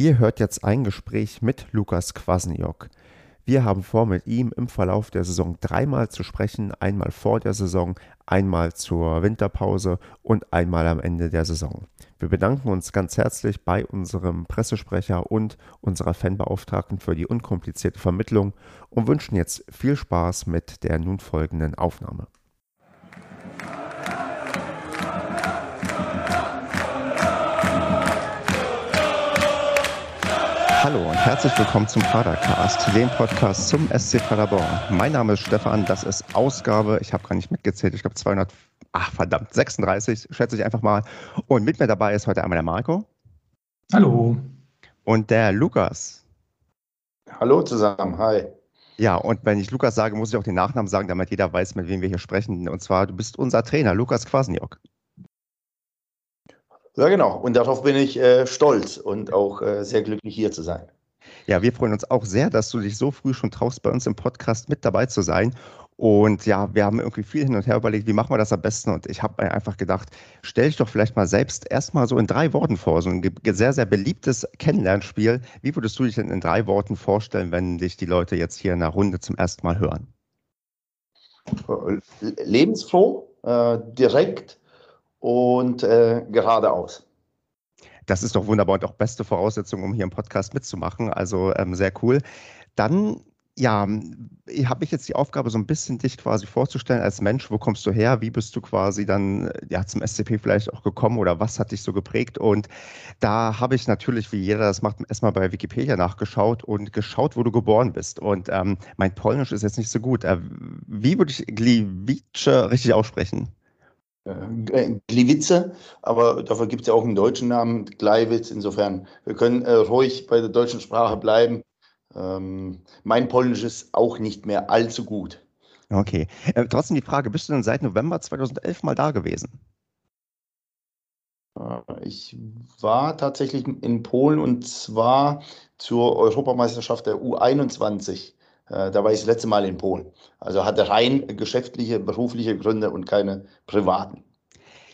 Ihr hört jetzt ein Gespräch mit Lukas Kwasniok. Wir haben vor, mit ihm im Verlauf der Saison dreimal zu sprechen. Einmal vor der Saison, einmal zur Winterpause und einmal am Ende der Saison. Wir bedanken uns ganz herzlich bei unserem Pressesprecher und unserer Fanbeauftragten für die unkomplizierte Vermittlung und wünschen jetzt viel Spaß mit der nun folgenden Aufnahme. Hallo und herzlich willkommen zum Padercast, dem Podcast zum SC Paderborn. Mein Name ist Stefan, das ist Ausgabe, ich habe gar nicht mitgezählt, ich glaube 200, ach verdammt, 36, schätze ich einfach mal. Und mit mir dabei ist heute einmal der Marco. Hallo. Und der Lukas. Hallo zusammen, hi. Ja, und wenn ich Lukas sage, muss ich auch den Nachnamen sagen, damit jeder weiß, mit wem wir hier sprechen. Und zwar, du bist unser Trainer, Lukas Kwasniok. Ja, genau. Und darauf bin ich äh, stolz und auch äh, sehr glücklich, hier zu sein. Ja, wir freuen uns auch sehr, dass du dich so früh schon traust, bei uns im Podcast mit dabei zu sein. Und ja, wir haben irgendwie viel hin und her überlegt, wie machen wir das am besten? Und ich habe einfach gedacht, stell dich doch vielleicht mal selbst erstmal so in drei Worten vor, so ein sehr, sehr beliebtes Kennenlernspiel. Wie würdest du dich denn in drei Worten vorstellen, wenn dich die Leute jetzt hier in der Runde zum ersten Mal hören? Lebensfroh, äh, direkt und äh, geradeaus. Das ist doch wunderbar und auch beste Voraussetzung, um hier im Podcast mitzumachen. Also ähm, sehr cool. Dann ja, habe ich jetzt die Aufgabe, so ein bisschen dich quasi vorzustellen als Mensch. Wo kommst du her? Wie bist du quasi dann ja, zum SCP vielleicht auch gekommen oder was hat dich so geprägt? Und da habe ich natürlich, wie jeder das macht, erstmal bei Wikipedia nachgeschaut und geschaut, wo du geboren bist. Und ähm, mein Polnisch ist jetzt nicht so gut. Äh, wie würde ich Gliwice richtig aussprechen? Äh, Gliwice, aber dafür gibt es ja auch einen deutschen Namen, Gleiwitz. Insofern, wir können äh, ruhig bei der deutschen Sprache bleiben. Ähm, mein Polnisch ist auch nicht mehr allzu gut. Okay. Äh, trotzdem die Frage, bist du denn seit November 2011 mal da gewesen? Äh, ich war tatsächlich in Polen und zwar zur Europameisterschaft der U21. Äh, da war ich das letzte Mal in Polen. Also hatte rein geschäftliche, berufliche Gründe und keine privaten.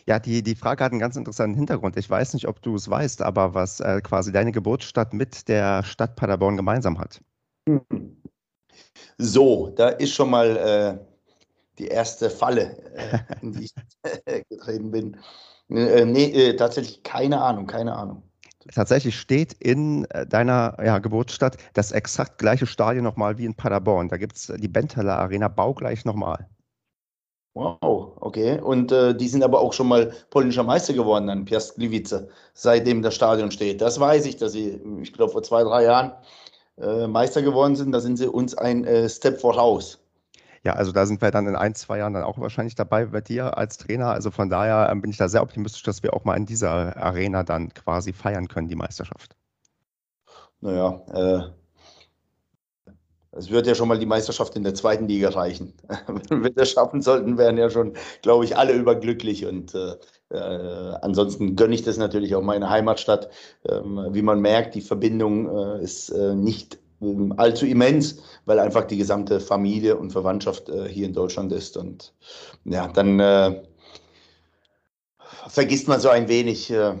Ja, die, die Frage hat einen ganz interessanten Hintergrund. Ich weiß nicht, ob du es weißt, aber was äh, quasi deine Geburtsstadt mit der Stadt Paderborn gemeinsam hat. So, da ist schon mal äh, die erste Falle, äh, in die ich getreten bin. Äh, nee, äh, tatsächlich keine Ahnung, keine Ahnung tatsächlich steht in äh, deiner ja, Geburtsstadt das exakt gleiche Stadion nochmal wie in Paderborn. Da gibt es die Bentele Arena baugleich nochmal. Wow, okay. Und äh, die sind aber auch schon mal polnischer Meister geworden an Piast Gliwice, seitdem das Stadion steht. Das weiß ich, dass sie, ich glaube, vor zwei, drei Jahren äh, Meister geworden sind. Da sind sie uns ein äh, Step voraus. Ja, also da sind wir dann in ein, zwei Jahren dann auch wahrscheinlich dabei bei dir als Trainer. Also von daher ähm, bin ich da sehr optimistisch, dass wir auch mal in dieser Arena dann quasi feiern können, die Meisterschaft. Naja, äh, es wird ja schon mal die Meisterschaft in der zweiten Liga reichen. Wenn wir das schaffen sollten, wären ja schon, glaube ich, alle überglücklich. Und äh, äh, ansonsten gönne ich das natürlich auch meine Heimatstadt. Ähm, wie man merkt, die Verbindung äh, ist äh, nicht allzu immens, weil einfach die gesamte Familie und Verwandtschaft äh, hier in Deutschland ist. Und ja, dann äh, vergisst man so ein wenig äh,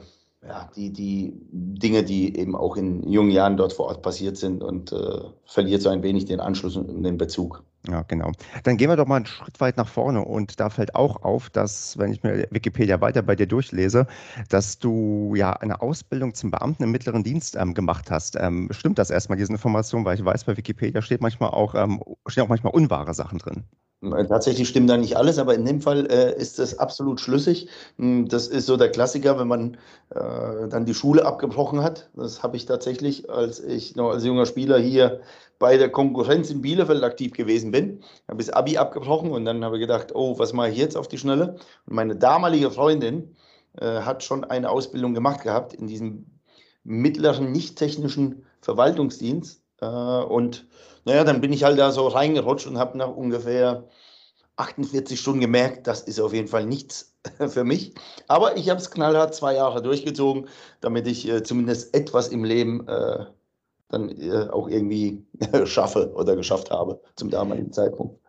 ja, die, die Dinge, die eben auch in jungen Jahren dort vor Ort passiert sind und äh, verliert so ein wenig den Anschluss und den Bezug. Ja, genau. Dann gehen wir doch mal einen Schritt weit nach vorne und da fällt auch auf, dass, wenn ich mir Wikipedia weiter bei dir durchlese, dass du ja eine Ausbildung zum Beamten im mittleren Dienst ähm, gemacht hast. Ähm, stimmt das erstmal, diese Information? Weil ich weiß, bei Wikipedia steht manchmal auch, ähm, stehen auch manchmal unwahre Sachen drin. Äh, tatsächlich stimmt da nicht alles, aber in dem Fall äh, ist das absolut schlüssig. Hm, das ist so der Klassiker, wenn man äh, dann die Schule abgebrochen hat. Das habe ich tatsächlich, als ich noch als junger Spieler hier bei der Konkurrenz in Bielefeld aktiv gewesen bin. Ich habe das Abi abgebrochen und dann habe ich gedacht, oh, was mache ich jetzt auf die Schnelle? Und meine damalige Freundin äh, hat schon eine Ausbildung gemacht gehabt in diesem mittleren, nicht technischen Verwaltungsdienst. Äh, und naja, dann bin ich halt da so reingerutscht und habe nach ungefähr 48 Stunden gemerkt, das ist auf jeden Fall nichts für mich. Aber ich habe es knallhart zwei Jahre durchgezogen, damit ich äh, zumindest etwas im Leben äh, dann äh, auch irgendwie schaffe oder geschafft habe zum damaligen Zeitpunkt.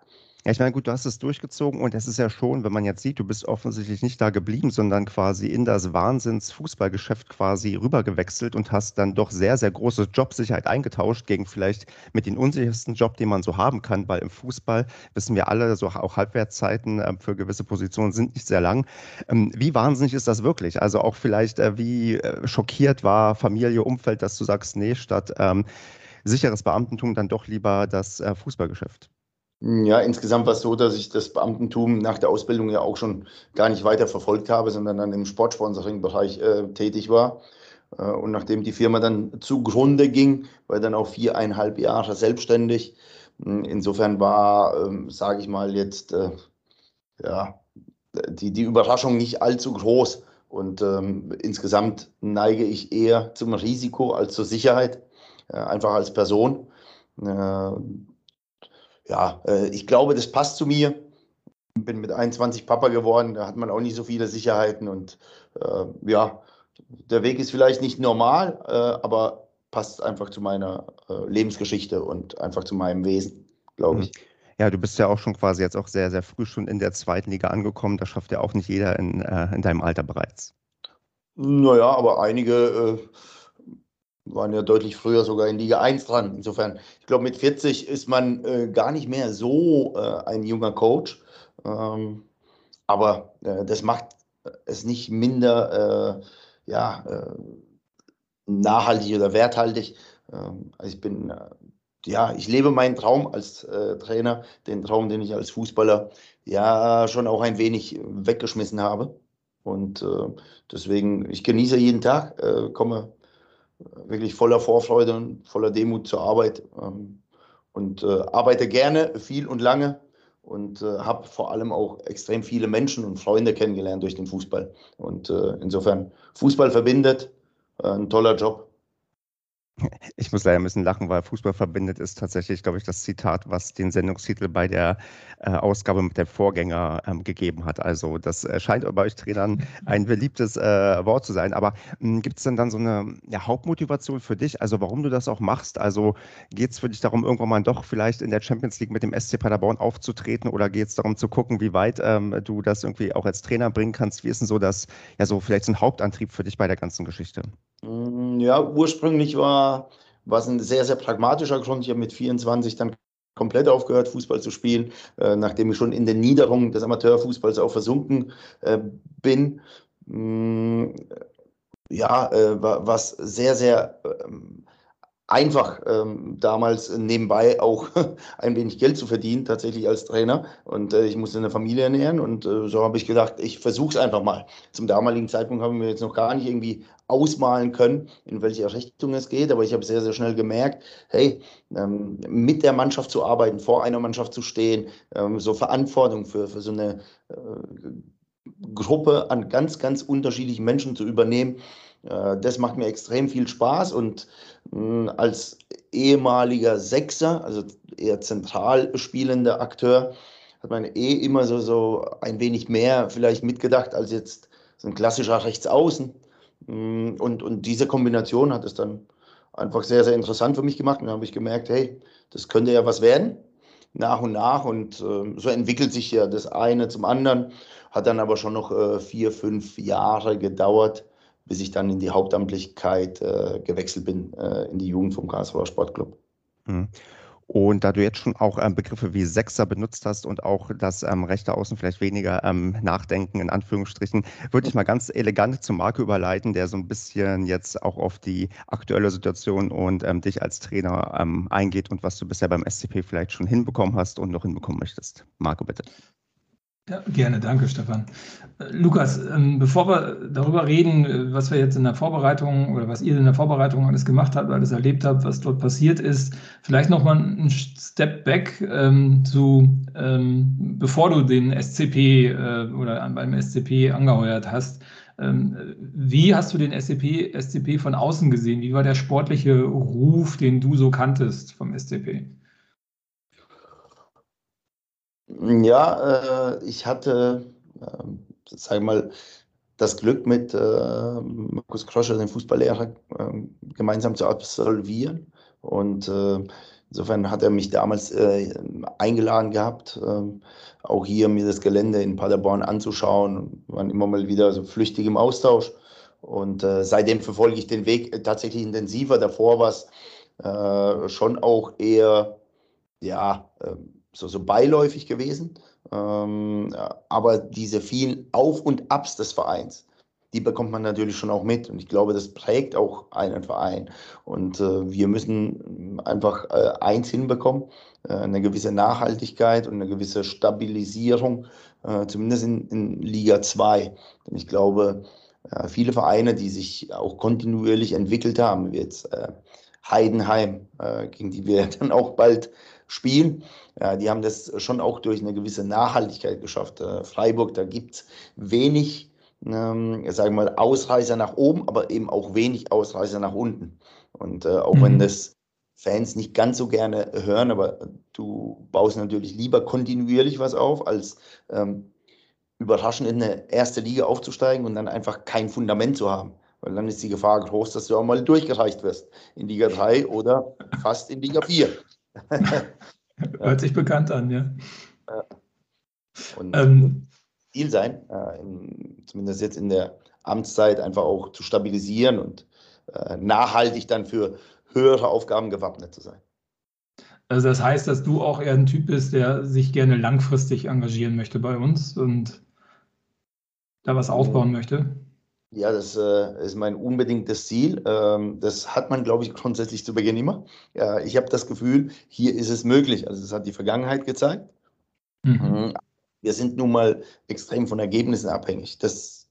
Ja, ich meine, gut, du hast es durchgezogen und es ist ja schon, wenn man jetzt sieht, du bist offensichtlich nicht da geblieben, sondern quasi in das Wahnsinns-Fußballgeschäft quasi rübergewechselt und hast dann doch sehr, sehr große Jobsicherheit eingetauscht gegen vielleicht mit den unsichersten Job, den man so haben kann, weil im Fußball wissen wir alle, so auch Halbwertszeiten äh, für gewisse Positionen sind nicht sehr lang. Ähm, wie wahnsinnig ist das wirklich? Also auch vielleicht, äh, wie äh, schockiert war Familie, Umfeld, dass du sagst, nee, statt ähm, sicheres Beamtentum dann doch lieber das Fußballgeschäft? Ja, insgesamt war es so, dass ich das Beamtentum nach der Ausbildung ja auch schon gar nicht weiter verfolgt habe, sondern dann im Sportsponsoring-Bereich äh, tätig war. Äh, und nachdem die Firma dann zugrunde ging, war ich dann auch viereinhalb Jahre selbstständig. Hm, insofern war, ähm, sage ich mal, jetzt äh, ja, die, die Überraschung nicht allzu groß. Und ähm, insgesamt neige ich eher zum Risiko als zur Sicherheit, äh, einfach als Person. Ja, äh, ich glaube, das passt zu mir. Bin mit 21 Papa geworden, da hat man auch nicht so viele Sicherheiten und äh, ja, der Weg ist vielleicht nicht normal, äh, aber passt einfach zu meiner äh, Lebensgeschichte und einfach zu meinem Wesen, glaube ich. Ja, du bist ja auch schon quasi jetzt auch sehr, sehr früh schon in der zweiten Liga angekommen. Das schafft ja auch nicht jeder in, äh, in deinem Alter bereits. Naja, aber einige waren ja deutlich früher sogar in Liga 1 dran. Insofern, ich glaube, mit 40 ist man äh, gar nicht mehr so äh, ein junger Coach. Ähm, aber äh, das macht es nicht minder äh, ja, äh, nachhaltig oder werthaltig. Ähm, also ich bin, äh, ja, ich lebe meinen Traum als Trainer, den Traum, den ich als Fußballer ja schon auch ein wenig weggeschmissen habe. Und deswegen, ich genieße jeden Tag, komme wirklich voller Vorfreude und voller Demut zur Arbeit ähm, und äh, arbeite gerne, viel und lange und äh, habe vor allem auch extrem viele Menschen und Freunde kennengelernt durch den Fußball. Und äh, insofern, Fußball verbindet, äh, ein toller Job. Ich muss leider ein bisschen lachen, weil Fußball verbindet ist tatsächlich, glaube ich, das Zitat, was den Sendungstitel bei der äh, Ausgabe mit dem Vorgänger ähm, gegeben hat. Also das äh, scheint bei euch Trainern ein beliebtes äh, Wort zu sein. Aber hm, gibt es denn dann so eine ja, Hauptmotivation für dich, also warum du das auch machst? Also geht es für dich darum, irgendwann mal doch vielleicht in der Champions League mit dem SC Paderborn aufzutreten oder geht es darum zu gucken, wie weit ähm, du das irgendwie auch als Trainer bringen kannst? Wie ist denn so das, ja so vielleicht so ein Hauptantrieb für dich bei der ganzen Geschichte? Mm, ja, ursprünglich war es ein sehr, sehr pragmatischer Grund. Ich habe mit 24 dann komplett aufgehört, Fußball zu spielen, äh, nachdem ich schon in den Niederungen des Amateurfußballs auch versunken äh, bin. Mm, ja, äh, was sehr, sehr ähm, einfach ähm, damals nebenbei auch ein wenig Geld zu verdienen, tatsächlich als Trainer. Und äh, ich musste eine Familie ernähren und äh, so habe ich gedacht, ich versuche es einfach mal. Zum damaligen Zeitpunkt haben wir jetzt noch gar nicht irgendwie ausmalen können, in welche Richtung es geht, aber ich habe sehr, sehr schnell gemerkt, hey, ähm, mit der Mannschaft zu arbeiten, vor einer Mannschaft zu stehen, ähm, so Verantwortung für, für so eine äh, Gruppe an ganz, ganz unterschiedlichen Menschen zu übernehmen, das macht mir extrem viel Spaß und hm, als ehemaliger Sechser, also eher zentral spielender Akteur, hat man eh immer so, so ein wenig mehr vielleicht mitgedacht als jetzt so ein klassischer Rechtsaußen. Hm, und, und diese Kombination hat es dann einfach sehr, sehr interessant für mich gemacht. Und dann habe ich gemerkt, hey, das könnte ja was werden, nach und nach. Und äh, so entwickelt sich ja das eine zum anderen. Hat dann aber schon noch äh, vier, fünf Jahre gedauert, bis ich dann in die Hauptamtlichkeit äh, gewechselt bin, äh, in die Jugend vom Karlsruher Sportclub. Mhm. Und da du jetzt schon auch ähm, Begriffe wie Sechser benutzt hast und auch das ähm, rechte Außen vielleicht weniger ähm, nachdenken, in Anführungsstrichen, würde ich mal ganz elegant zum Marco überleiten, der so ein bisschen jetzt auch auf die aktuelle Situation und ähm, dich als Trainer ähm, eingeht und was du bisher beim SCP vielleicht schon hinbekommen hast und noch hinbekommen möchtest. Marco, bitte. Ja, gerne, danke Stefan. Äh, Lukas, ähm, bevor wir darüber reden, äh, was wir jetzt in der Vorbereitung oder was ihr in der Vorbereitung alles gemacht habt, alles erlebt habt, was dort passiert ist, vielleicht nochmal ein Step back ähm, zu, ähm, bevor du den SCP äh, oder beim SCP angeheuert hast. Ähm, wie hast du den SCP, SCP von außen gesehen? Wie war der sportliche Ruf, den du so kanntest vom SCP? Ja, äh, ich hatte, äh, sag mal, das Glück mit äh, Markus Kroscher, dem Fußballlehrer, äh, gemeinsam zu absolvieren. Und äh, Insofern hat er mich damals äh, eingeladen gehabt, äh, auch hier mir das Gelände in Paderborn anzuschauen. Wir waren immer mal wieder so flüchtig im Austausch. Und äh, seitdem verfolge ich den Weg tatsächlich intensiver. Davor war es schon auch eher, ja, ähm, so, so beiläufig gewesen. Ähm, aber diese vielen Auf- und Abs des Vereins, die bekommt man natürlich schon auch mit. Und ich glaube, das prägt auch einen Verein. Und äh, wir müssen einfach äh, eins hinbekommen, äh, eine gewisse Nachhaltigkeit und eine gewisse Stabilisierung, äh, zumindest in, in Liga 2. Denn ich glaube, äh, viele Vereine, die sich auch kontinuierlich entwickelt haben, wie jetzt äh, Heidenheim, gegen die wir dann auch bald spielen, die haben das schon auch durch eine gewisse Nachhaltigkeit geschafft. Freiburg, da gibt es wenig ähm, sagen wir mal, Ausreißer nach oben, aber eben auch wenig Ausreißer nach unten. Und äh, auch mhm. wenn das Fans nicht ganz so gerne hören, aber du baust natürlich lieber kontinuierlich was auf, als ähm, überraschend in eine erste Liga aufzusteigen und dann einfach kein Fundament zu haben. Weil dann ist die Gefahr groß, dass du auch mal durchgereicht wirst in Liga 3 oder fast in Liga 4. Hört sich bekannt an, ja. Und, ähm, Ziel sein, äh, in, zumindest jetzt in der Amtszeit, einfach auch zu stabilisieren und äh, nachhaltig dann für höhere Aufgaben gewappnet zu sein. Also das heißt, dass du auch eher ein Typ bist, der sich gerne langfristig engagieren möchte bei uns und da was aufbauen möchte? Ja, das äh, ist mein unbedingtes Ziel. Ähm, das hat man, glaube ich, grundsätzlich zu Beginn immer. Ja, ich habe das Gefühl, hier ist es möglich. Also das hat die Vergangenheit gezeigt. Mhm. mhm wir sind nun mal extrem von Ergebnissen abhängig. Das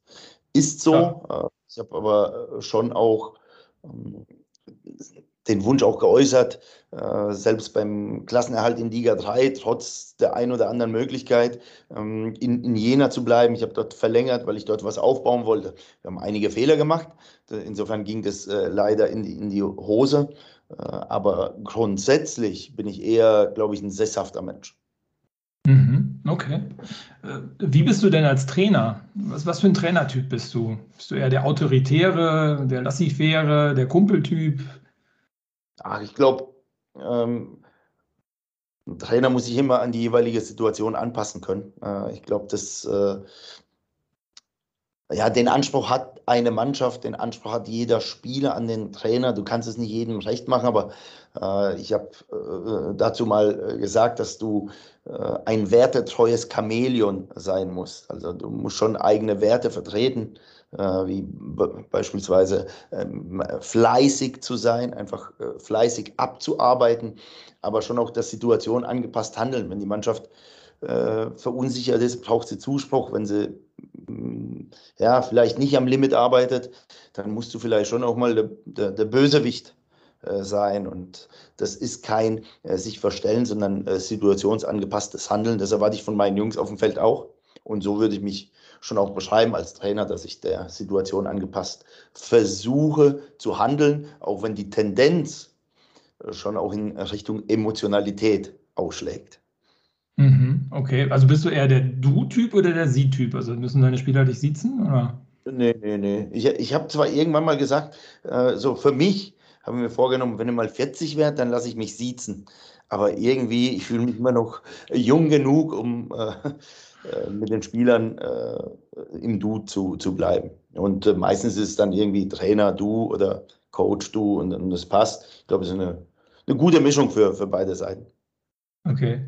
ist so. Ja. Äh, ich habe aber äh, schon auch ähm, den Wunsch auch geäußert, äh, selbst beim Klassenerhalt in Liga 3, trotz der ein oder anderen Möglichkeit, ähm, in, in Jena zu bleiben. Ich habe dort verlängert, weil ich dort was aufbauen wollte. Wir haben einige Fehler gemacht. Insofern ging das leider in die, in die Hose. aber grundsätzlich bin ich eher, glaube ich, ein sesshafter Mensch. Mhm, okay. Äh, wie bist du denn als Trainer? Was, was für ein Trainertyp bist du? Bist du eher der Autoritäre, der Laissez-faire, der Kumpeltyp? Ach, ich glaube, ähm, ein Trainer muss sich immer an die jeweilige Situation anpassen können. Äh, ich glaube, das äh, ja, den Anspruch hat eine Mannschaft, den Anspruch hat jeder Spieler an den Trainer. Du kannst es nicht jedem recht machen, aber ich habe äh, dazu mal äh, gesagt, dass du äh, ein wertetreues Chamäleon sein musst. Also du musst schon eigene Werte vertreten, äh, wie beispielsweise ähm, fleißig zu sein, einfach äh, fleißig abzuarbeiten, aber schon auch der Situation angepasst handeln. Wenn die Mannschaft verunsichert ist, braucht sie Zuspruch. Wenn sie ja, vielleicht nicht am Limit arbeitet, dann musst du vielleicht schon auch mal der, der, der Bösewicht äh, sein. Und das ist kein äh, sich verstellen, sondern äh, situationsangepasstes Handeln. Das erwarte ich von meinen Jungs auf dem Feld auch. Und so würde ich mich schon auch beschreiben als Trainer, dass ich der Situation angepasst versuche zu handeln, auch wenn die Tendenz äh, schon auch in Richtung Emotionalität ausschlägt. Mhm, okay, also bist du eher der Du-Typ oder der Sie-Typ? Also müssen deine Spieler dich siezen? Oder? Nee, nee, nee. Ich, ich habe zwar irgendwann mal gesagt, äh, so für mich habe mir vorgenommen, wenn ich mal 40 werde, dann lasse ich mich siezen. Aber irgendwie, ich fühle mich immer noch jung genug, um äh, äh mit den Spielern äh, im Du zu, zu bleiben. Und äh, meistens ist es dann irgendwie Trainer, du oder Coach, du und, und das passt. Ich glaube, es ist eine, eine gute Mischung für, für beide Seiten. Okay.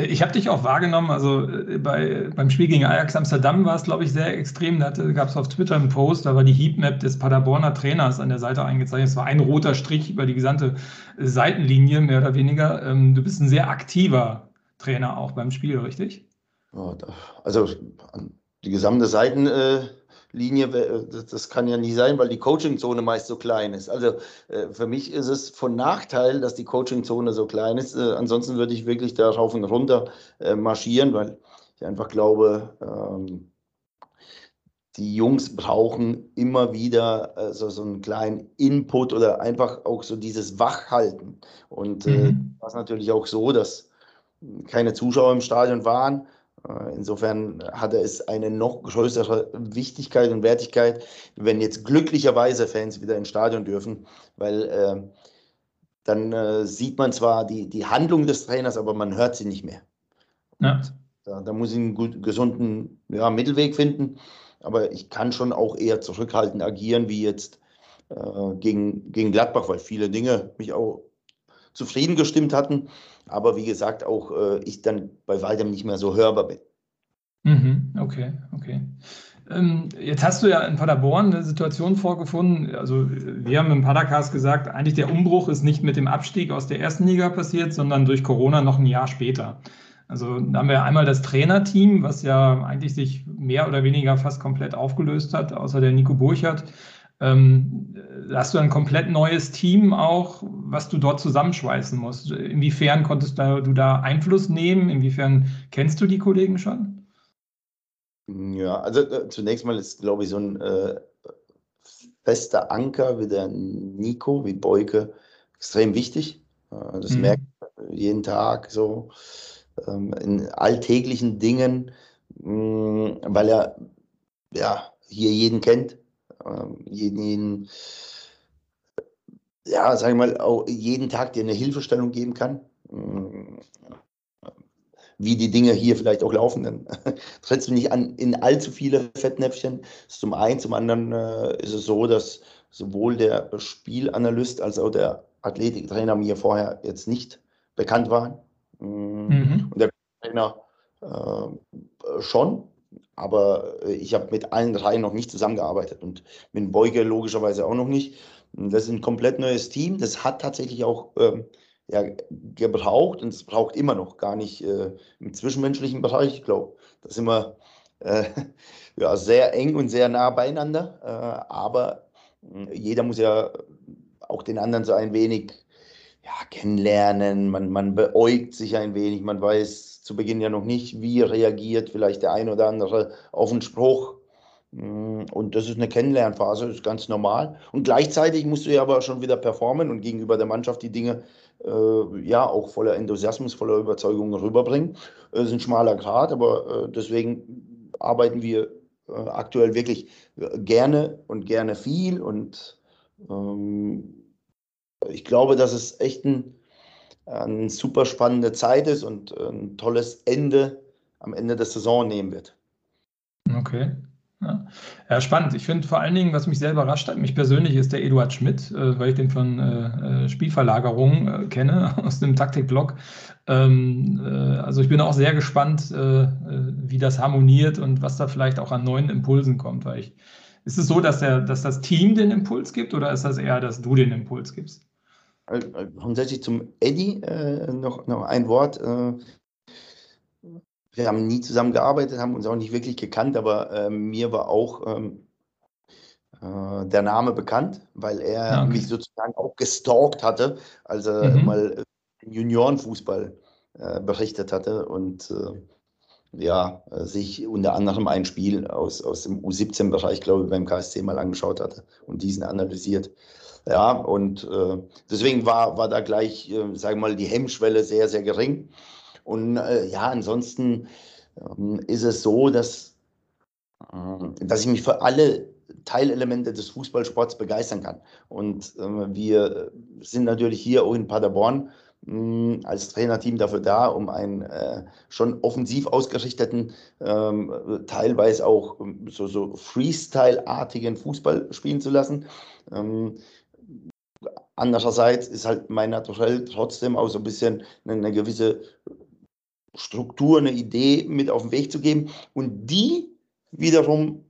Ich habe dich auch wahrgenommen, also äh, bei, beim Spiel gegen Ajax Amsterdam war es, glaube ich, sehr extrem. Da gab es auf Twitter einen Post, da war die Heatmap des Paderborner Trainers an der Seite eingezeichnet. Es war ein roter Strich über die gesamte Seitenlinie, mehr oder weniger. Ähm, du bist ein sehr aktiver Trainer auch beim Spiel, richtig? Also die gesamte Seiten, äh, das kann ja nicht sein, weil die Coachingzone meist so klein ist. Also äh, für mich ist es von Nachteil, dass die Coachingzone so klein ist. Äh, ansonsten würde ich wirklich da rauf und runter marschieren, weil ich einfach glaube, ähm, die Jungs brauchen immer wieder so, so einen kleinen Input oder einfach auch so dieses Wachhalten. Und mhm. äh, war es natürlich auch so, dass keine Zuschauer im Stadion waren äh, insofern hatte es eine noch größere Wichtigkeit und Wertigkeit, wenn jetzt glücklicherweise Fans wieder ins Stadion dürfen, weil äh, dann äh, sieht man zwar die, die Handlung des Trainers, aber man hört sie nicht mehr. Ja. Da, da, muss ich einen gut, gesunden ja, Mittelweg finden. Aber ich kann schon auch eher zurückhaltend agieren, wie jetzt äh, gegen, gegen Gladbach, weil viele Dinge mich auch zufrieden gestimmt hatten. Aber wie gesagt, auch äh, ich dann bei weitem nicht mehr so hörbar bin. Mhm, okay, okay. Ähm, jetzt hast du ja in Paderborn eine Situation vorgefunden. Also, wir haben im Padercast gesagt, eigentlich der Umbruch ist nicht mit dem Abstieg aus der ersten Liga passiert, sondern durch Corona noch ein Jahr später. Also, da haben wir einmal das Trainerteam, was ja eigentlich sich mehr oder weniger fast komplett aufgelöst hat, außer der Nico Burchardt. Ähm, hast du ein komplett neues Team auch, was du dort zusammenschweißen musst? Inwiefern konntest du da Einfluss nehmen? Inwiefern kennst du die Kollegen schon? Ja, also äh, zunächst mal ist, glaube ich, so ein äh, fester Anker wie der Nico, wie Beuke, extrem wichtig. Äh, das mhm. merkt man jeden Tag so ähm, in alltäglichen Dingen, mh, mm, weil er ja hier jeden kennt, jeden, jeden ja, sag ich mal, auch jeden Tag dir eine Hilfestellung geben kann. Mm, wie die Dinge hier vielleicht auch laufen. Dann trittst du nicht an in allzu viele Fettnäpfchen. Das ist zum einen, zum anderen äh, ist es so, dass sowohl der Spielanalyst als auch der Athletiktrainer mir vorher jetzt nicht bekannt waren. Mm, mhm. Und der Trainer äh, schon, aber ich habe mit allen drei noch nicht zusammengearbeitet und mit Beuge logischerweise auch noch nicht. Das ist ein komplett neues Team. Das hat tatsächlich auch ähm, ja, gebraucht und es braucht immer noch gar nicht äh, im zwischenmenschlichen Bereich. Ich glaube, da sind wir äh, ja, sehr eng und sehr nah beieinander. Äh, aber hm, jeder muss ja auch den anderen so ein wenig ja, kennenlernen. Man, man beäugt sich ein wenig. Man weiß zu Beginn ja noch nicht, wie reagiert vielleicht der ein oder andere auf einen Spruch. Hm, und das ist eine Kennenlernphase, ist ganz normal. Und gleichzeitig musst du ja aber schon wieder performen und gegenüber der Mannschaft die Dinge äh, ja auch voller Enthusiasmus, voller Überzeugung rüberbringen. Das ist ein schmaler Grad, aber äh, deswegen arbeiten wir äh, aktuell wirklich gerne und gerne viel. Und ähm, ich glaube, dass es echt ein, eine super spannende Zeit ist und ein tolles Ende am Ende der Saison nehmen wird. Okay. Ja. ja, spannend. Ich finde vor allen Dingen, was mich sehr überrascht hat, mich persönlich ist der Eduard Schmidt, äh, weil ich den von äh, äh Spielverlagerung äh, kenne, aus dem Taktikblog. Ähm, äh, also ich bin auch sehr gespannt, äh, wie das harmoniert und was da vielleicht auch an neuen Impulsen kommt. Weil ich, ist es so, dass, der, dass das Team den Impuls gibt oder ist das eher, dass du den Impuls gibst? Grundsätzlich zum Eddie noch, noch ein Wort wir haben nie zusammengearbeitet, haben uns auch nicht wirklich gekannt, aber äh, mir war auch ähm, äh, der Name bekannt, weil er ja, okay. mich sozusagen auch gestalkt hatte, als er mhm. mal Juniorenfußball äh, berichtet hatte und äh, ja, sich unter anderem ein Spiel aus, aus dem U17-Bereich, glaube ich, beim KSC mal angeschaut hatte und diesen analysiert. Ja, und äh, deswegen war, war da gleich, äh, sagen wir mal, die Hemmschwelle sehr, sehr gering. Und äh, ja, ansonsten ähm, ist es so, dass, äh, dass ich mich für alle Teilelemente des Fußballsports begeistern kann. Und äh, wir sind natürlich hier auch in Paderborn mh, als Trainerteam dafür da, um einen äh, schon offensiv ausgerichteten, ähm, teilweise auch ähm, so, so Freestyle-artigen Fußball spielen zu lassen. Ähm, Andererseits ist halt mein Naturell trotzdem auch so ein bisschen eine, gewisse Struktur, eine Idee mit auf den Weg zu geben. Und die wiederum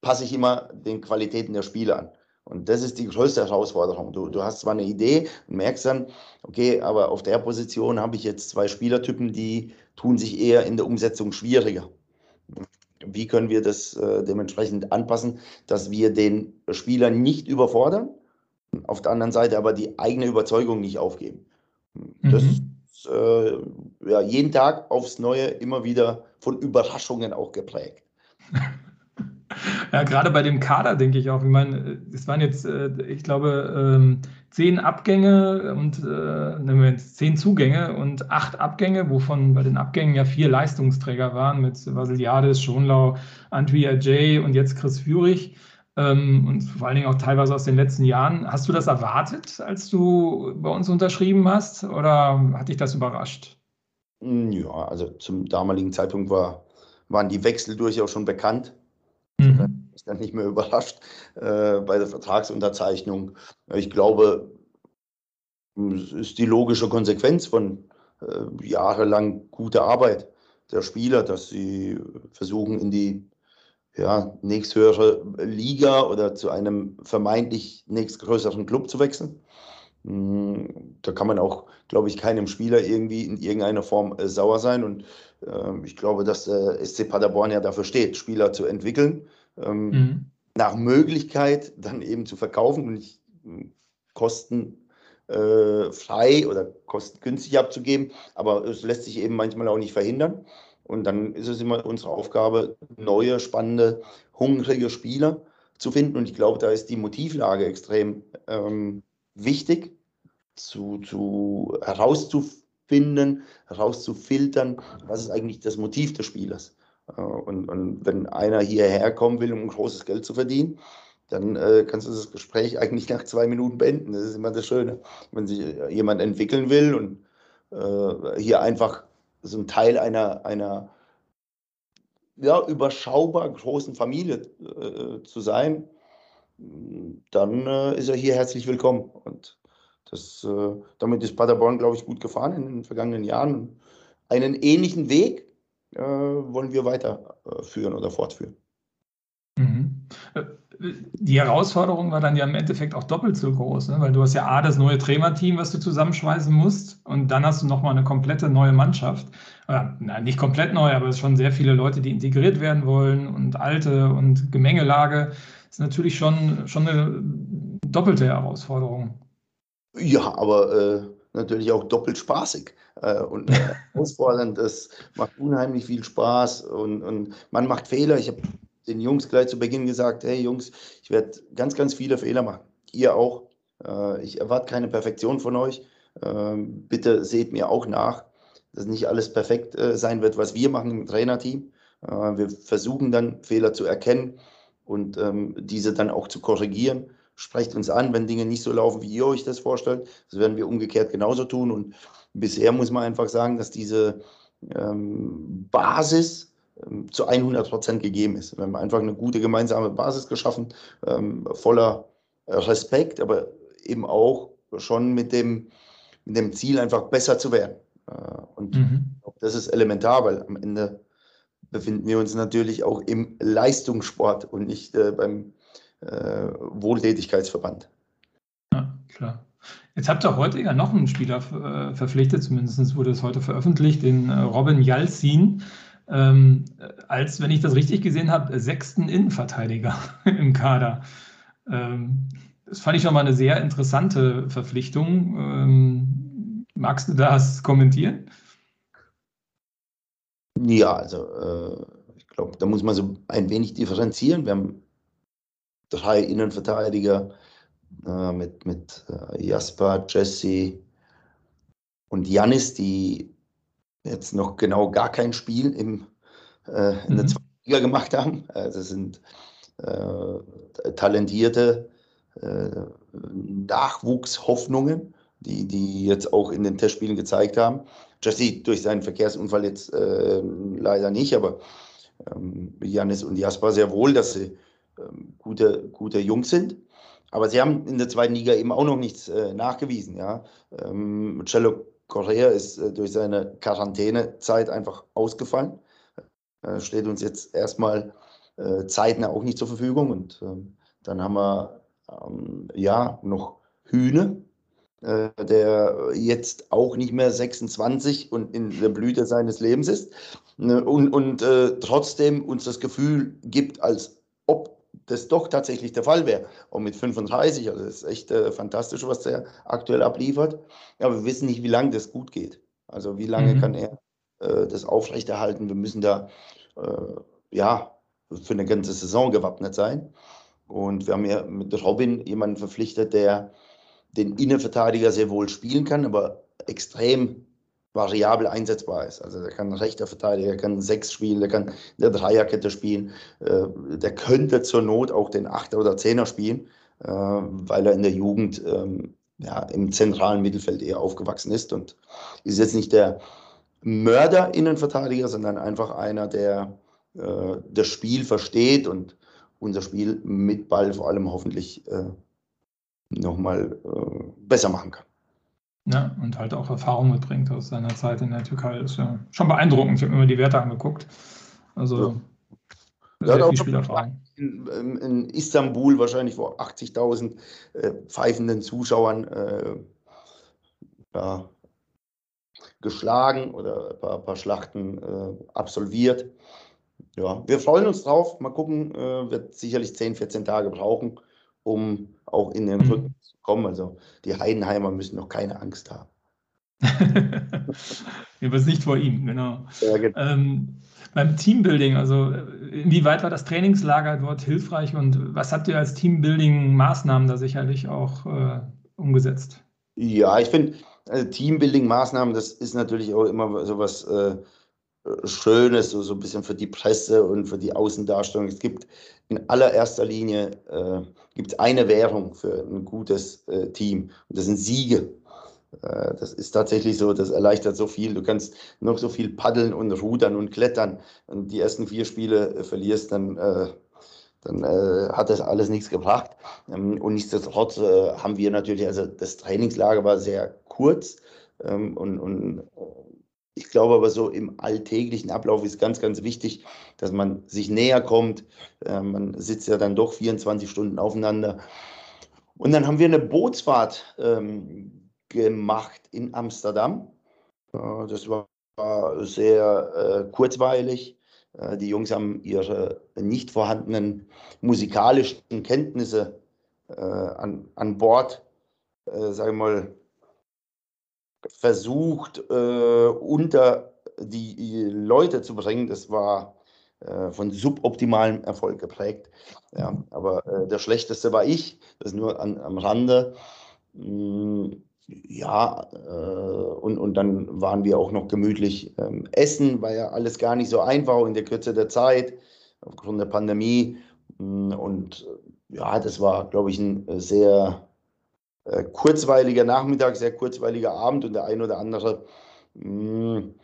passe ich immer den Qualitäten der Spieler an. Und das ist die größte Herausforderung. Du, du hast zwar eine Idee und merkst dann, okay, aber auf der Position habe ich jetzt zwei Spielertypen, die tun sich eher in der Umsetzung schwieriger. Wie können wir das äh, dementsprechend anpassen, dass wir den Spieler nicht überfordern, auf der anderen Seite aber die eigene Überzeugung nicht aufgeben? Das mhm äh, ja, jeden Tag aufs Neue immer wieder von Überraschungen auch geprägt. Ja, gerade bei dem Kader denke ich auch. Ich meine, es waren jetzt, äh, ich glaube, ähm, zehn Abgänge und äh, zehn Zugänge und acht Abgänge, wovon bei den Abgängen ja vier Leistungsträger waren mit Vasiliades, Schonlau, Antwi Ajay und jetzt Chris Führig. Ähm, und vor allen Dingen auch teilweise aus den letzten Jahren. Hast du das erwartet, als du bei uns unterschrieben hast oder hat dich das überrascht? Hm, ja, also zum damaligen Zeitpunkt war, waren die Wechsel durchaus schon bekannt. Mhm. Ich dann nicht mehr überrascht äh, bei der Vertragsunterzeichnung. Ich glaube, es ist die logische Konsequenz von äh, jahrelang guter Arbeit der Spieler, dass sie versuchen, in die ja, nächsthöhere Liga oder zu einem vermeintlich nächstgrößeren Club zu wechseln. Hm, da kann man auch, glaube ich, keinem Spieler irgendwie in irgendeiner Form äh, sauer sein. Und äh, ich glaube, dass äh, SC Paderborn ja dafür steht, Spieler zu entwickeln, ähm, mhm. nach Möglichkeit dann eben zu verkaufen und nicht hm, kostenfrei äh, oder kostengünstig abzugeben. Aber es lässt sich eben manchmal auch nicht verhindern. Und dann ist es immer unsere Aufgabe, neue, spannende, hungrige Spieler zu finden. Und ich glaube, da ist die Motivlage extrem ähm, wichtig, zu, zu herauszufinden, herauszufiltern, was ist eigentlich das Motiv des Spielers. Äh, und, und, wenn einer hierher kommen will, um großes Geld zu verdienen, dann äh, kannst du das Gespräch eigentlich nach zwei Minuten beenden. Das ist immer das Schöne. Wenn sich jemand entwickeln will und äh, hier einfach so ein Teil einer, einer ja, überschaubar großen Familie äh, zu sein, dann äh, ist er hier herzlich willkommen. Und das, äh, damit ist Paderborn, glaube ich, gut gefahren in den vergangenen Jahren. Einen ähnlichen Weg äh, wollen wir weiterführen oder fortführen. Mhm. Äh, die Herausforderung war dann ja im Endeffekt auch doppelt so groß, ne? weil du hast ja A, das neue Trainerteam, was du zusammenschmeißen musst, und dann hast du nochmal eine komplette neue Mannschaft. Oder, nein, nicht komplett neu, aber es schon sehr viele Leute, die integriert werden wollen und alte und Gemengelage. Das ist natürlich schon, schon eine doppelte Herausforderung. Ja, aber äh, natürlich auch doppelt spaßig äh, und äh, herausfordernd. Es macht unheimlich viel Spaß und, und man macht Fehler. Ich habe den Jungs gleich zu Beginn gesagt, hey Jungs, ich werde ganz, ganz viele Fehler machen. Ihr auch. Äh, ich erwarte keine Perfektion von euch. Ähm, bitte seht mir auch nach, dass nicht alles perfekt äh, sein wird, was wir machen im Trainerteam. Äh, wir versuchen dann Fehler zu erkennen und ähm, diese dann auch zu korrigieren. Sprecht uns an, wenn Dinge nicht so laufen, wie ihr euch das vorstellt. Das werden wir umgekehrt genauso tun. Und bisher muss man einfach sagen, dass diese ähm, Basis zu 100 Prozent gegeben ist. Wir haben einfach eine gute gemeinsame Basis geschaffen, ähm, voller Respekt, aber eben auch schon mit dem, mit dem Ziel, einfach besser zu werden. Äh, und mhm. das ist elementar, weil am Ende befinden wir uns natürlich auch im Leistungssport und nicht äh, beim äh, Wohltätigkeitsverband. Ja, klar. Jetzt habt ihr heute ja noch einen Spieler verpflichtet, zumindest wurde es heute veröffentlicht, den Robin Jalzin ähm, als, wenn ich das richtig gesehen habe, sechsten Innenverteidiger im Kader. Ähm, das fand ich schon mal eine sehr interessante Verpflichtung. Ähm, magst du das kommentieren? Ja, also äh, ich glaube, da muss man so ein wenig differenzieren. Wir haben drei Innenverteidiger äh, mit, mit äh, Jasper, Jesse und Janis, die jetzt noch genau gar kein Spiel im, äh, in mhm. der zweiten Liga gemacht haben. Also sind äh, talentierte äh, Nachwuchshoffnungen, die, die jetzt auch in den Testspielen gezeigt haben. Jesse durch seinen Verkehrsunfall jetzt äh, leider nicht, aber ähm, Janis und Jasper sehr wohl, dass sie ähm, gute, gute Jungs sind. Aber sie haben in der zweiten Liga eben auch noch nichts äh, nachgewiesen. Ja? Ähm, Cello Correa ist äh, durch seine Quarantänezeit einfach ausgefallen. Äh, steht uns jetzt erstmal äh, zeitnah auch nicht zur Verfügung. Und ähm, dann haben wir ähm, ja noch Hühne, der jetzt auch nicht mehr 26 und in der Blüte seines Lebens ist. Ne, und, und äh, trotzdem uns das Gefühl gibt, als ob das doch tatsächlich der Fall wäre. Und mit 35, also das ist echt äh, fantastisch, was der aktuell abliefert. Aber wir wissen nicht, wie lange das gut geht. Also wie lange mhm. kann er äh, das aufrechterhalten? Wir müssen da äh, ja für eine ganze Saison gewappnet sein. Und wir haben ja mit Robin jemanden verpflichtet, der den Innenverteidiger sehr wohl spielen kann, aber extrem variabel einsetzbar ist. Also der kann rechter Verteidiger, der kann sechs spielen, der kann in der Dreierkette spielen, äh, der könnte zur Not auch den Achter oder Zehner spielen, äh, weil er in der Jugend ähm, ja, im zentralen Mittelfeld eher aufgewachsen ist und ist jetzt nicht der Mörder-Innenverteidiger, sondern einfach einer, der äh, das Spiel versteht und unser Spiel mit Ball vor allem hoffentlich äh, nochmal äh, besser machen kann. Ja, und halt auch Erfahrung mitbringt aus seiner Zeit in der Türkei. Das ist ja schon beeindruckend. Ich habe mir immer die Werte angeguckt. Also ja. sehr viel Spielerfahrung. In, in, Istanbul wahrscheinlich vor 80.000 äh, pfeifenden Zuschauern äh, ja, geschlagen oder ein paar, paar Schlachten äh, absolviert. Ja, wir freuen uns drauf. Mal gucken, äh, wird sicherlich 10, 14 Tage brauchen, um auch in den mhm. Rücken zu kommen. Also die Heidenheimer müssen noch keine Angst haben. Über nicht vor ihm, genau. Ja, genau. Ähm, beim Teambuilding, also inwieweit war das Trainingslager dort hilfreich und was habt ihr als Teambuilding-Maßnahmen da sicherlich auch äh, umgesetzt? Ja, ich finde, also Teambuilding-Maßnahmen, das ist natürlich auch immer so was äh, Schönes, so, so ein bisschen für die Presse und für die Außendarstellung. Es gibt in allererster Linie äh, gibt eine Währung für ein gutes äh, Team und das sind Siege. Äh, das ist tatsächlich so, das erleichtert so viel. Du kannst noch so viel paddeln und rudern und klettern und die ersten vier Spiele äh, verlierst, dann, äh, dann hat das alles nichts gebracht. Ähm, und nichtsdestotrotz haben wir natürlich, also das Trainingslager war sehr kurz ähm, und, und ich glaube aber so im alltäglichen Ablauf ist ganz, ganz wichtig, dass man sich näher kommt. Äh, man sitzt ja dann doch 24 Stunden aufeinander. Und dann haben wir eine Bootsfahrt ähm, gemacht in Amsterdam. Äh, das war sehr äh, kurzweilig. Äh, die Jungs haben ihre nicht vorhandenen musikalischen Kenntnisse an, an Bord, äh, sagen wir mal, versucht, äh, unter die Leute zu bringen. Das war äh, von suboptimalem Erfolg geprägt. Ja, aber äh, der schlechteste war ich, das nur an, am Rande. Mm, ja, äh, und, und dann waren wir auch noch gemütlich ähm, essen, war ja alles gar nicht so einfach in der Kürze der Zeit, aufgrund der Pandemie. Mm, und ja, das war, glaube ich, ein sehr äh, kurzweiliger Nachmittag, sehr kurzweiliger Abend und der ein oder andere mh, hm,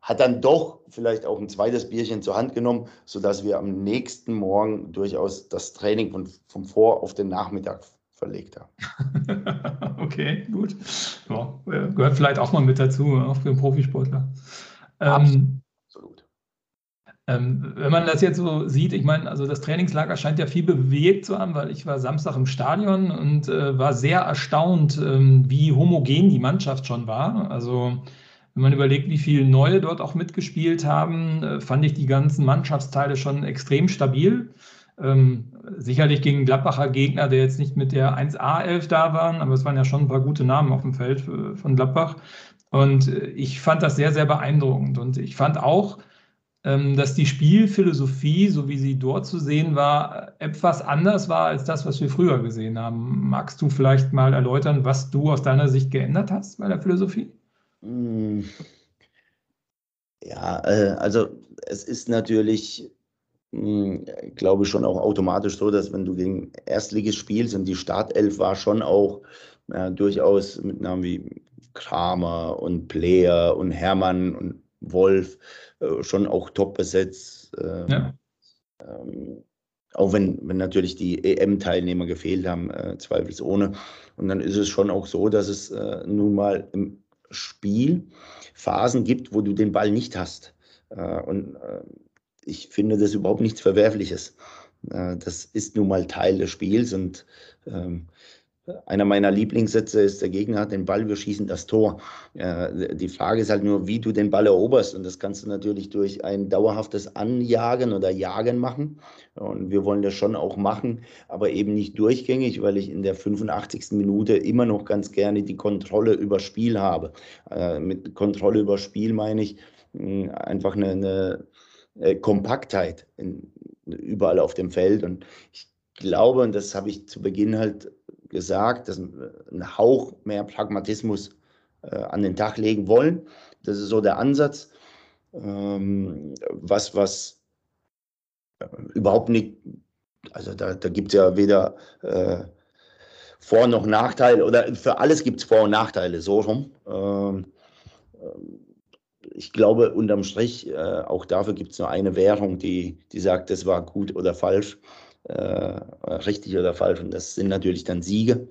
hat dann doch vielleicht auch ein zweites Bierchen zur Hand genommen, sodass wir am nächsten Morgen durchaus das Training von, vom Vor- auf den Nachmittag verlegt haben. okay, gut. Ja, gehört vielleicht auch mal mit dazu, auch für einen Profisportler. Ähm, ähm, wenn man das jetzt so sieht, ich meine, also das Trainingslager scheint ja viel bewegt zu haben, weil ich war Samstag im Stadion und äh, war sehr erstaunt, ähm, wie homogen die Mannschaft schon war. Also wenn man überlegt, wie viele Neue dort auch mitgespielt haben, äh, fand ich die ganzen Mannschaftsteile schon extrem stabil. Ähm, sicherlich gegen Gladbacher Gegner, der jetzt nicht mit der 1A11 da waren, aber es waren ja schon ein paar gute Namen auf dem Feld äh, von Gladbach. Und äh, ich fand das sehr, sehr beeindruckend. Und ich fand auch, dass die Spielphilosophie, so wie sie dort zu sehen war, etwas anders war als das, was wir früher gesehen haben. Magst du vielleicht mal erläutern, was du aus deiner Sicht geändert hast bei der Philosophie? Hm. Ja, äh, also es ist natürlich, hm, glaube ich, schon auch automatisch so, dass wenn du gegen Erstligist spielst und die Startelf war schon auch ja, durchaus mit Namen wie Kramer und Player und Hermann und Wolf, äh, schon auch top besetzt. Ähm, ja. Ähm, auch wenn, wenn natürlich die EM-Teilnehmer gefehlt haben, äh, zweifelsohne. Und dann ist es schon auch so, dass es äh, nun mal im Spiel Phasen gibt, wo du den Ball nicht hast. Äh, und äh, ich finde das überhaupt nichts Verwerfliches. Äh, das ist nun mal Teil des Spiels und ähm, einer meiner Lieblingssätze ist, der Gegner hat den Ball, wir schießen das Tor. Äh, die Frage ist halt nur, wie du den Ball eroberst. Und das kannst du natürlich durch ein dauerhaftes Anjagen oder Jagen machen. Und wir wollen das schon auch machen, aber eben nicht durchgängig, weil ich in der 85. Minute immer noch ganz gerne die Kontrolle über Spiel habe. Äh, mit Kontrolle über Spiel meine ich mh, einfach eine, eine äh, Kompaktheit in, überall auf dem Feld. Und ich glaube, und das habe ich zu Beginn halt gesagt, dass ein Hauch mehr Pragmatismus äh, an den Tag legen wollen. Das ist so der Ansatz. Ähm, was, was äh, überhaupt nicht, also da, da gibt es ja weder äh, Vor- noch Nachteile oder für alles gibt es Vor- und Nachteile, so rum. Ähm, ähm, ich glaube, unterm Strich, äh, auch dafür gibt es nur eine Währung, die, die sagt, das war gut oder falsch, äh, richtig oder falsch. Und das sind natürlich dann Siege.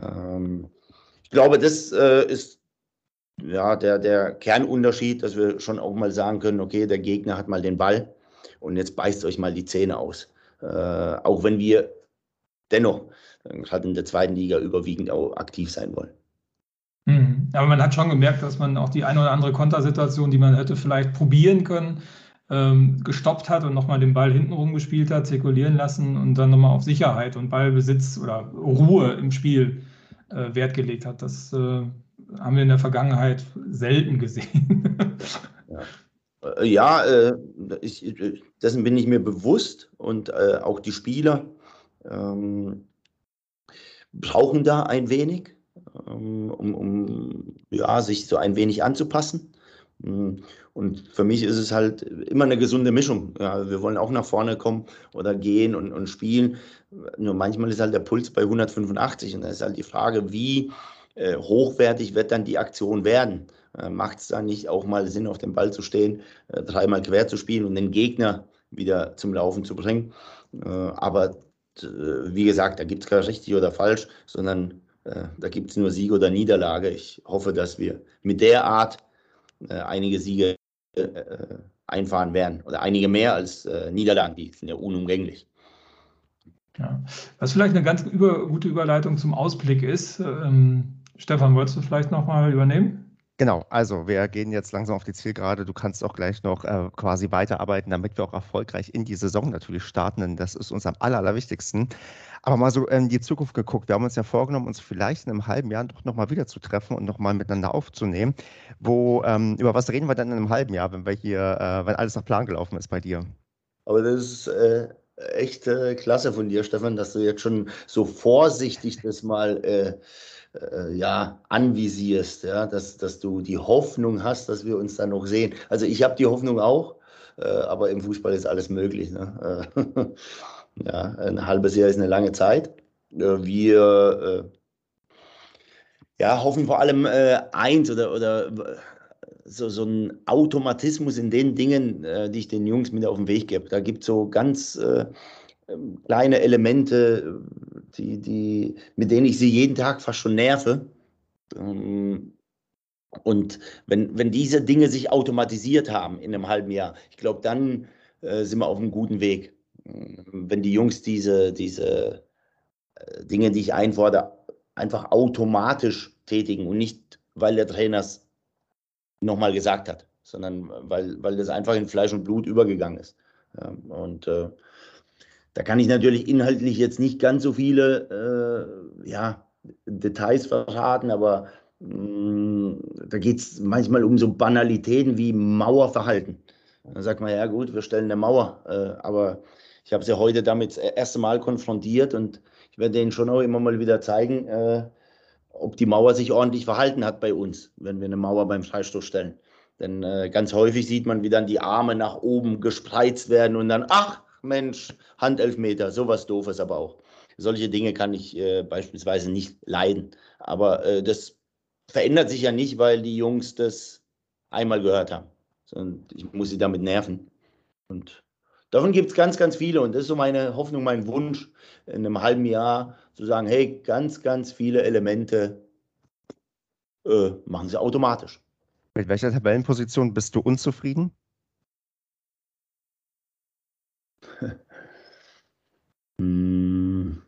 Ähm, ich glaube, das äh, ist ja der, der Kernunterschied, dass wir schon auch mal sagen können, okay, der Gegner hat mal den Ball und jetzt beißt euch mal die Zähne aus. Äh, auch wenn wir dennoch halt in der zweiten Liga überwiegend auch aktiv sein wollen. Mhm. Aber man hat schon gemerkt, dass man auch die eine oder andere Kontersituation, die man hätte vielleicht probieren können, ähm, gestoppt hat und nochmal den Ball hintenrum gespielt hat, zirkulieren lassen und dann nochmal auf Sicherheit und Ballbesitz oder Ruhe im Spiel äh, Wert gelegt hat. Das äh, haben wir in der Vergangenheit selten gesehen. ja, ja äh, ich, dessen bin ich mir bewusst und äh, auch die Spieler ähm, brauchen da ein wenig. Ähm, um, um ja, sich so ein wenig anzupassen. Mm, und für mich ist es halt immer eine gesunde Mischung. Ja, wir wollen auch nach vorne kommen oder gehen und, und spielen. Nur manchmal ist halt der Puls bei 185 und da ist halt die Frage, wie äh, hochwertig wird dann die Aktion werden? Äh, Macht es da nicht auch mal Sinn, auf dem Ball zu stehen, äh, dreimal quer zu spielen und den Gegner wieder zum Laufen zu bringen? Äh, aber äh, wie gesagt, da gibt es kein richtig oder falsch, sondern äh, da gibt es nur Sieg oder Niederlage. Ich hoffe, dass wir mit der Art äh, einige Siege äh, einfahren werden oder einige mehr als Niederlagen, die sind ja unumgänglich. Ja. Was vielleicht eine ganz über, gute Überleitung zum Ausblick ist, ähm, Stefan, wolltest du vielleicht nochmal übernehmen? Genau, also wir gehen jetzt langsam auf die Zielgerade. Du kannst auch gleich noch äh, quasi weiterarbeiten, damit wir auch erfolgreich in die Saison natürlich starten. Denn das ist uns am aller, allerwichtigsten. Aber mal so in die Zukunft geguckt. Wir haben uns ja vorgenommen, uns vielleicht in einem halben Jahr doch nochmal wieder zu treffen und nochmal miteinander aufzunehmen. Wo, ähm, über was reden wir denn in einem halben Jahr, wenn wir hier, äh, wenn alles nach Plan gelaufen ist bei dir? Aber das ist äh, echt äh, klasse von dir, Stefan, dass du jetzt schon so vorsichtig das mal äh, äh, ja, anvisierst, ja, dass, dass du die Hoffnung hast, dass wir uns dann noch sehen. Also ich habe die Hoffnung auch, äh, aber im Fußball ist alles möglich. Ne? Ja, ein halbes Jahr ist eine lange Zeit. Äh, wir äh, ja, hoffen vor allem äh, eins oder, oder so, so ein Automatismus in den Dingen, die ich den Jungs mit auf den Weg gebe. Da gibt es so ganz ähm, kleine Elemente, die, die, mit denen ich sie jeden Tag fast schon nerve. Ähm, und wenn, wenn diese Dinge sich automatisiert haben in einem halben Jahr, ich glaube, dann äh, sind wir auf einem guten Weg. Wenn die Jungs diese, diese äh, Dinge, die ich einfordere, einfach automatisch tätigen und nicht, weil der Trainer es nochmal gesagt hat, sondern weil, weil das einfach in Fleisch und Blut übergegangen ist. Ja, und äh, da kann ich natürlich inhaltlich jetzt nicht ganz so viele äh, ja, Details verraten, aber mh, mm, da geht es manchmal um so Banalitäten wie Mauerverhalten. Dann sagt man, ja gut, wir stellen eine Mauer, äh, aber ich habe sie heute damit das erste Mal konfrontiert und ich werde denen schon auch immer mal wieder zeigen, äh, ob die Mauer sich ordentlich verhalten hat bei uns, wenn wir eine Mauer beim Freistoß stellen. Denn äh, ganz häufig sieht man, wie dann die Arme nach oben gespreizt werden und dann, ach, Mensch, Handelfmeter, sowas doofes aber auch. Solche Dinge kann ich äh, beispielsweise nicht leiden. Aber äh, das verändert sich ja nicht, weil die Jungs das einmal gehört haben. Und ich muss sie damit nerven. Und davon gibt es ganz, ganz viele. Und das ist so meine Hoffnung, mein Wunsch, in einem halben Jahr zu sagen, hey, ganz, ganz viele Elemente äh, machen sie automatisch. Mit welcher Tabellenposition bist du unzufrieden? Hm.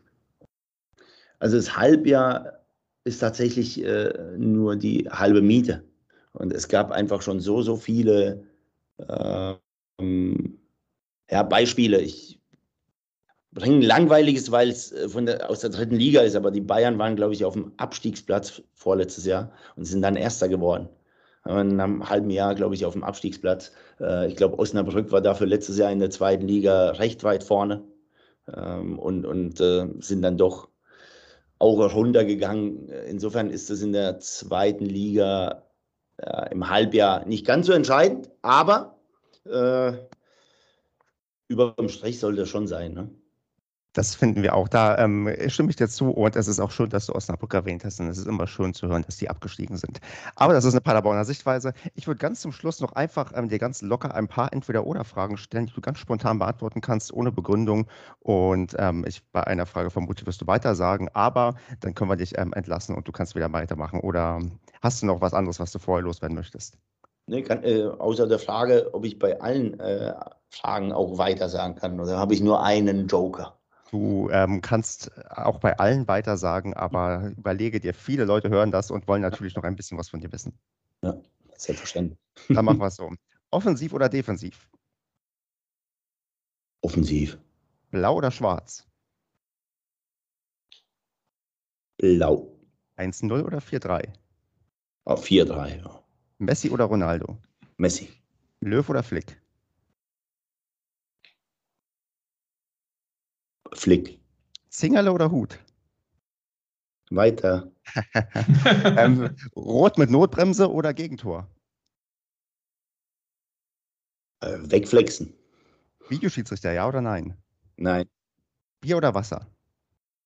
Also das Halbjahr ist tatsächlich äh, nur die halbe Miete. Und es gab einfach schon so, so viele äh, ja, Beispiele. Ich bringe ein langweiliges, weil es äh, von der, aus der dritten Liga ist, aber die Bayern waren, glaube ich, auf dem Abstiegsplatz vorletztes Jahr und sind dann Erster geworden. In einem halben Jahr, glaube ich, auf dem Abstiegsplatz. Äh, ich glaube, Osnabrück war dafür letztes Jahr in der zweiten Liga recht weit vorne ähm, und, und äh, sind dann doch auch runtergegangen. Insofern ist es in der zweiten Liga im Halbjahr nicht ganz so entscheidend, aber über dem Strich sollte es schon sein. Ne? Das finden wir auch. Da ähm, stimme ich dir zu. Und es ist auch schön, dass du Osnabrück erwähnt hast. Und es ist immer schön zu hören, dass die abgestiegen sind. Aber das ist eine Paderborner Sichtweise. Ich würde ganz zum Schluss noch einfach ähm, dir ganz locker ein paar Entweder-Oder-Fragen stellen, die du ganz spontan beantworten kannst, ohne Begründung. Und ähm, ich bei einer Frage vermutlich wirst du weiter sagen. Aber dann können wir dich ähm, entlassen und du kannst wieder weitermachen. Oder hast du noch was anderes, was du vorher loswerden möchtest? Nee, kann, äh, außer der Frage, ob ich bei allen äh, Fragen auch weiter sagen kann. Oder habe ich nur einen Joker? Du ähm, kannst auch bei allen weiter sagen, aber überlege dir, viele Leute hören das und wollen natürlich noch ein bisschen was von dir wissen. Ja, selbstverständlich. Dann machen wir es so. Offensiv oder defensiv? Offensiv. Blau oder schwarz? Blau. 1-0 oder 4-3? Auf 4-3, ja. Messi oder Ronaldo? Messi. Löw oder Flick? Flick. Zingerle oder Hut? Weiter. ähm, Rot mit Notbremse oder Gegentor? Äh, wegflexen. Videoschiedsrichter, ja oder nein? Nein. Bier oder Wasser?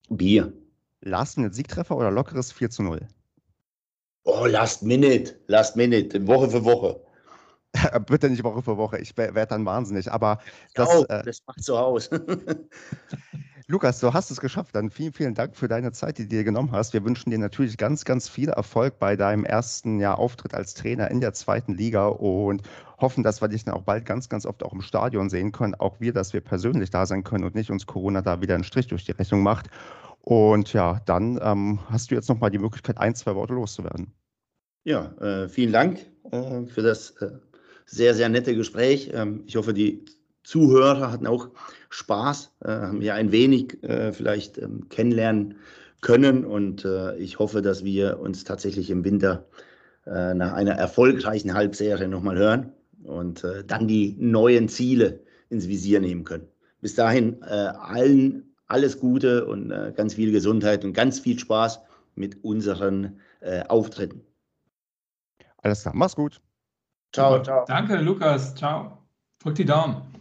Bier. Last Minute Siegtreffer oder lockeres 4 zu 0? Oh, Last Minute. Last Minute. Woche für Woche. Bitte nicht Woche für Woche, ich werde dann wahnsinnig. Aber das, oh, äh, das macht so aus. Lukas, du hast es geschafft. Dann vielen, vielen Dank für deine Zeit, die du dir genommen hast. Wir wünschen dir natürlich ganz, ganz viel Erfolg bei deinem ersten Jahr Auftritt als Trainer in der zweiten Liga und hoffen, dass wir dich dann auch bald ganz, ganz oft auch im Stadion sehen können. Auch wir, dass wir persönlich da sein können und nicht uns Corona da wieder einen Strich durch die Rechnung macht. Und ja, dann ähm, hast du jetzt nochmal die Möglichkeit, ein, zwei Worte loszuwerden. Ja, äh, vielen Dank äh, für das äh, sehr, sehr nette Gespräch. Ähm, ich hoffe, die Zuhörer hatten auch Spaß, äh, haben ja ein wenig äh, vielleicht ähm, kennenlernen können und äh, ich hoffe, dass wir uns tatsächlich im Winter nach einer erfolgreichen Halbserie nochmal hören und dann die neuen Ziele ins Visier nehmen können. Bis dahin allen alles Gute und ganz viel Gesundheit und ganz viel Spaß mit unseren Auftritten. Alles klar, mach's gut. Ciao, ciao. Danke, Lukas. Ciao. Drück die Daumen.